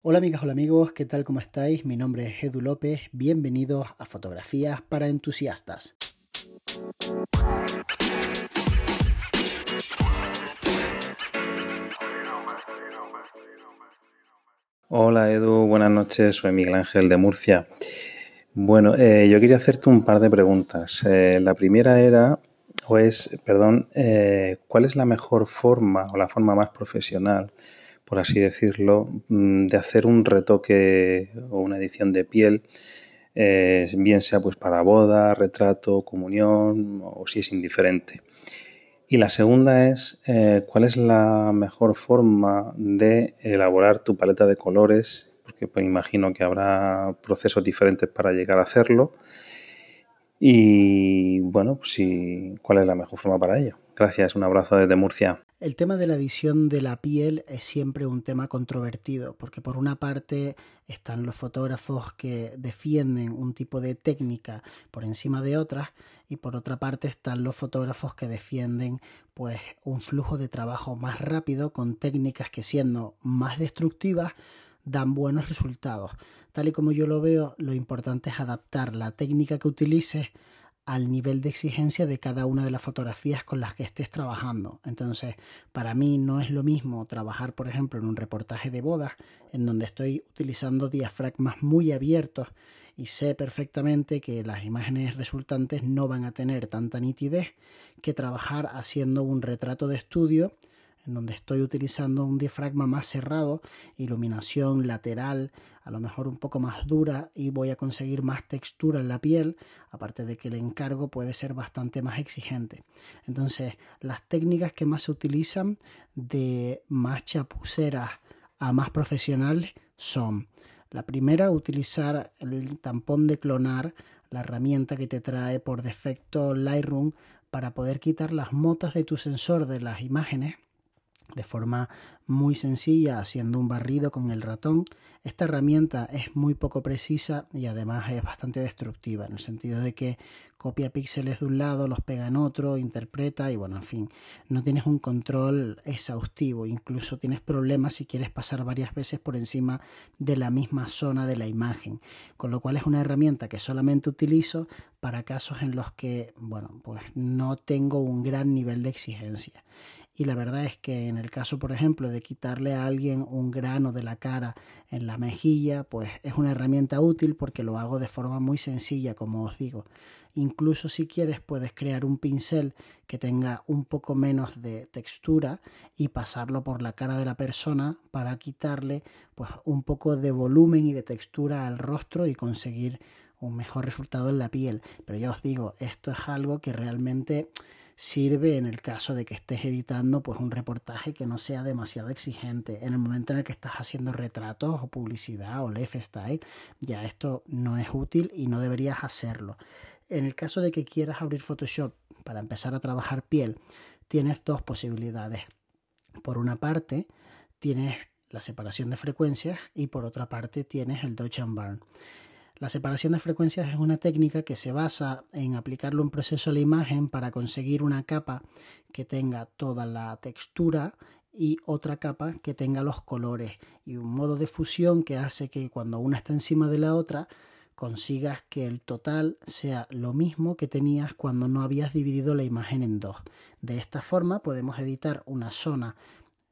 Hola amigas, hola amigos, ¿qué tal? ¿Cómo estáis? Mi nombre es Edu López, bienvenidos a Fotografías para Entusiastas. Hola Edu, buenas noches, soy Miguel Ángel de Murcia. Bueno, eh, yo quería hacerte un par de preguntas. Eh, la primera era, o es, perdón, eh, ¿cuál es la mejor forma o la forma más profesional por así decirlo, mm, de hacer un retoque o una edición de piel, eh, bien sea pues para boda, retrato, comunión o si es indiferente. Y la segunda es eh, cuál es la mejor forma de elaborar tu paleta de colores, porque pues, imagino que habrá procesos diferentes para llegar a hacerlo. Y bueno, pues, cuál es la mejor forma para ello. Gracias, un abrazo desde Murcia. El tema de la edición de la piel es siempre un tema controvertido, porque por una parte están los fotógrafos que defienden un tipo de técnica por encima de otras, y por otra parte están los fotógrafos que defienden pues un flujo de trabajo más rápido con técnicas que siendo más destructivas dan buenos resultados. Tal y como yo lo veo, lo importante es adaptar la técnica que utilices al nivel de exigencia de cada una de las fotografías con las que estés trabajando. Entonces, para mí no es lo mismo trabajar, por ejemplo, en un reportaje de bodas, en donde estoy utilizando diafragmas muy abiertos y sé perfectamente que las imágenes resultantes no van a tener tanta nitidez que trabajar haciendo un retrato de estudio en donde estoy utilizando un diafragma más cerrado, iluminación lateral, a lo mejor un poco más dura y voy a conseguir más textura en la piel, aparte de que el encargo puede ser bastante más exigente. Entonces, las técnicas que más se utilizan de más chapuceras a más profesionales son la primera, utilizar el tampón de clonar, la herramienta que te trae por defecto Lightroom para poder quitar las motas de tu sensor de las imágenes de forma muy sencilla haciendo un barrido con el ratón. Esta herramienta es muy poco precisa y además es bastante destructiva en el sentido de que copia píxeles de un lado, los pega en otro, interpreta y bueno, en fin, no tienes un control exhaustivo, incluso tienes problemas si quieres pasar varias veces por encima de la misma zona de la imagen, con lo cual es una herramienta que solamente utilizo para casos en los que, bueno, pues no tengo un gran nivel de exigencia y la verdad es que en el caso, por ejemplo, de quitarle a alguien un grano de la cara en la mejilla, pues es una herramienta útil porque lo hago de forma muy sencilla, como os digo. Incluso si quieres puedes crear un pincel que tenga un poco menos de textura y pasarlo por la cara de la persona para quitarle pues un poco de volumen y de textura al rostro y conseguir un mejor resultado en la piel. Pero ya os digo, esto es algo que realmente sirve en el caso de que estés editando pues un reportaje que no sea demasiado exigente. En el momento en el que estás haciendo retratos o publicidad o lifestyle, ya esto no es útil y no deberías hacerlo. En el caso de que quieras abrir Photoshop para empezar a trabajar piel, tienes dos posibilidades. Por una parte, tienes la separación de frecuencias y por otra parte tienes el Dodge and Burn. La separación de frecuencias es una técnica que se basa en aplicarle un proceso a la imagen para conseguir una capa que tenga toda la textura y otra capa que tenga los colores y un modo de fusión que hace que cuando una está encima de la otra consigas que el total sea lo mismo que tenías cuando no habías dividido la imagen en dos. De esta forma podemos editar una zona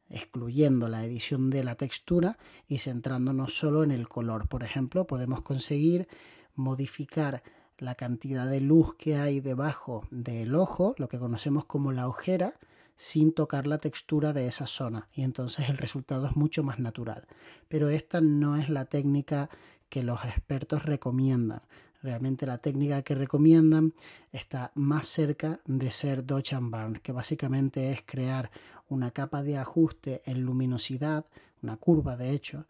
excluyendo la edición de la textura y centrándonos solo en el color. Por ejemplo, podemos conseguir modificar la cantidad de luz que hay debajo del ojo, lo que conocemos como la ojera, sin tocar la textura de esa zona y entonces el resultado es mucho más natural. Pero esta no es la técnica que los expertos recomiendan. Realmente la técnica que recomiendan está más cerca de ser Dodge and Burn, que básicamente es crear una capa de ajuste en luminosidad, una curva de hecho,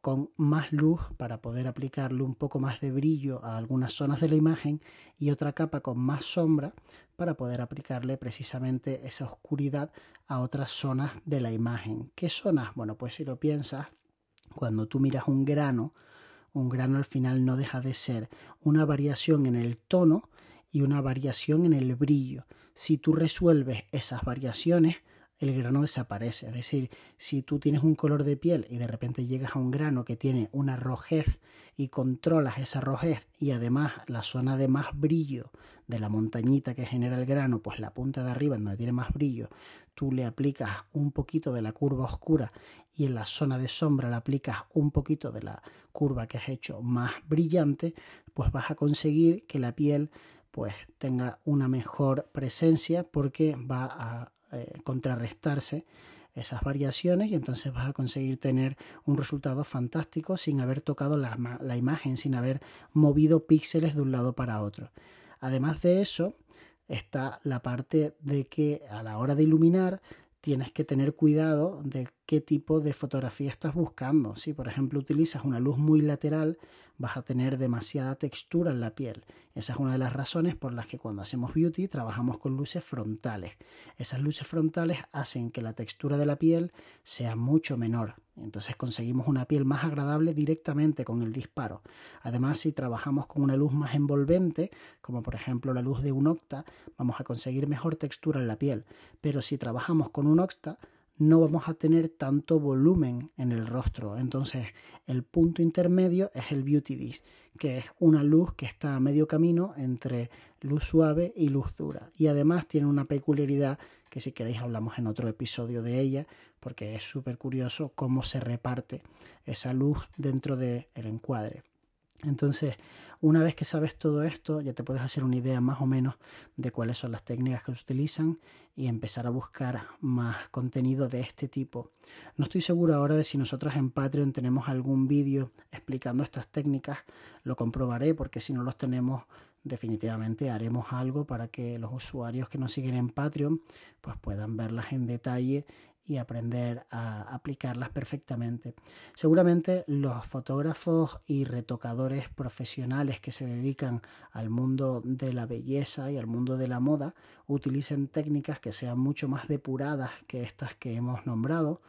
con más luz para poder aplicarle un poco más de brillo a algunas zonas de la imagen y otra capa con más sombra para poder aplicarle precisamente esa oscuridad a otras zonas de la imagen. ¿Qué zonas? Bueno, pues si lo piensas, cuando tú miras un grano, un grano al final no deja de ser una variación en el tono y una variación en el brillo. Si tú resuelves esas variaciones, el grano desaparece. Es decir, si tú tienes un color de piel y de repente llegas a un grano que tiene una rojez y controlas esa rojez y además la zona de más brillo de la montañita que genera el grano, pues la punta de arriba donde tiene más brillo, tú le aplicas un poquito de la curva oscura y en la zona de sombra le aplicas un poquito de la curva que has hecho más brillante, pues vas a conseguir que la piel pues tenga una mejor presencia porque va a eh, contrarrestarse esas variaciones y entonces vas a conseguir tener un resultado fantástico sin haber tocado la, la imagen, sin haber movido píxeles de un lado para otro. Además de eso, está la parte de que a la hora de iluminar tienes que tener cuidado de qué tipo de fotografía estás buscando. Si por ejemplo utilizas una luz muy lateral, vas a tener demasiada textura en la piel. Esa es una de las razones por las que cuando hacemos beauty trabajamos con luces frontales. Esas luces frontales hacen que la textura de la piel sea mucho menor. Entonces conseguimos una piel más agradable directamente con el disparo. Además, si trabajamos con una luz más envolvente, como por ejemplo la luz de un octa, vamos a conseguir mejor textura en la piel. Pero si trabajamos con un octa, no vamos a tener tanto volumen en el rostro. Entonces, el punto intermedio es el Beauty Dish, que es una luz que está a medio camino entre luz suave y luz dura. Y además tiene una peculiaridad que si queréis hablamos en otro episodio de ella, porque es súper curioso cómo se reparte esa luz dentro del encuadre. Entonces, una vez que sabes todo esto, ya te puedes hacer una idea más o menos de cuáles son las técnicas que se utilizan y empezar a buscar más contenido de este tipo. No estoy seguro ahora de si nosotros en Patreon tenemos algún vídeo explicando estas técnicas, lo comprobaré porque si no los tenemos definitivamente haremos algo para que los usuarios que nos siguen en Patreon pues puedan verlas en detalle y aprender a aplicarlas perfectamente. Seguramente los fotógrafos y retocadores profesionales que se dedican al mundo de la belleza y al mundo de la moda utilicen técnicas que sean mucho más depuradas que estas que hemos nombrado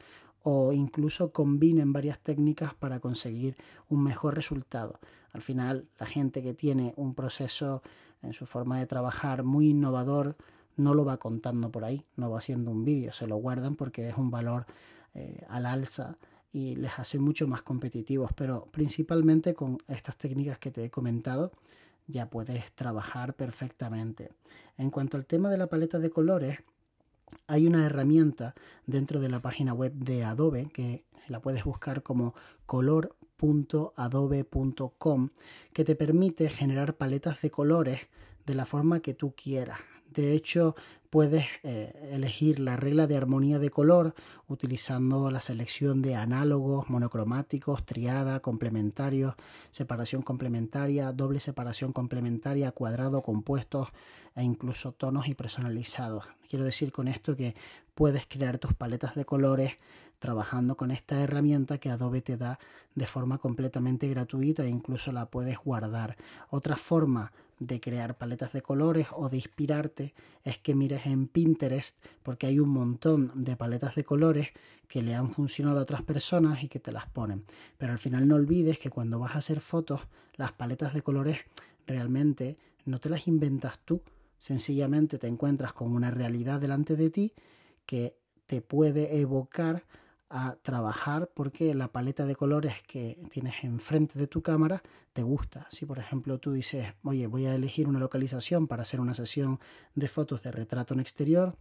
o incluso combinen varias técnicas para conseguir un mejor resultado. Al final, la gente que tiene un proceso en su forma de trabajar muy innovador, no lo va contando por ahí, no va haciendo un vídeo, se lo guardan porque es un valor eh, al alza y les hace mucho más competitivos, pero principalmente con estas técnicas que te he comentado ya puedes trabajar perfectamente. En cuanto al tema de la paleta de colores, hay una herramienta dentro de la página web de Adobe que la puedes buscar como color.adobe.com que te permite generar paletas de colores de la forma que tú quieras. De hecho, puedes eh, elegir la regla de armonía de color utilizando la selección de análogos, monocromáticos, triada, complementarios, separación complementaria, doble separación complementaria, cuadrado, compuestos e incluso tonos y personalizados. Quiero decir con esto que puedes crear tus paletas de colores trabajando con esta herramienta que Adobe te da de forma completamente gratuita e incluso la puedes guardar. Otra forma de crear paletas de colores o de inspirarte es que mires en Pinterest porque hay un montón de paletas de colores que le han funcionado a otras personas y que te las ponen. Pero al final no olvides que cuando vas a hacer fotos, las paletas de colores realmente no te las inventas tú, sencillamente te encuentras con una realidad delante de ti que te puede evocar a trabajar porque la paleta de colores que tienes enfrente de tu cámara te gusta. Si por ejemplo tú dices, oye, voy a elegir una localización para hacer una sesión de fotos de retrato en exterior,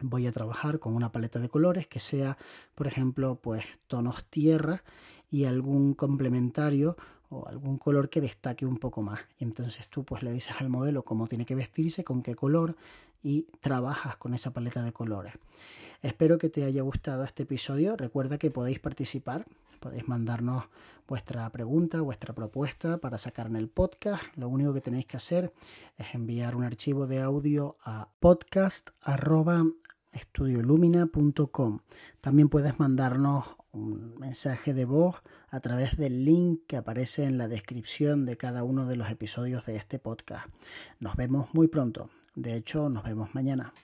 voy a trabajar con una paleta de colores que sea, por ejemplo, pues tonos tierra y algún complementario o algún color que destaque un poco más. Y entonces tú pues le dices al modelo cómo tiene que vestirse, con qué color y trabajas con esa paleta de colores. Espero que te haya gustado este episodio. Recuerda que podéis participar, podéis mandarnos vuestra pregunta, vuestra propuesta para sacar en el podcast. Lo único que tenéis que hacer es enviar un archivo de audio a podcast.estudiolumina.com. También puedes mandarnos un mensaje de voz a través del link que aparece en la descripción de cada uno de los episodios de este podcast. Nos vemos muy pronto. De hecho, nos vemos mañana.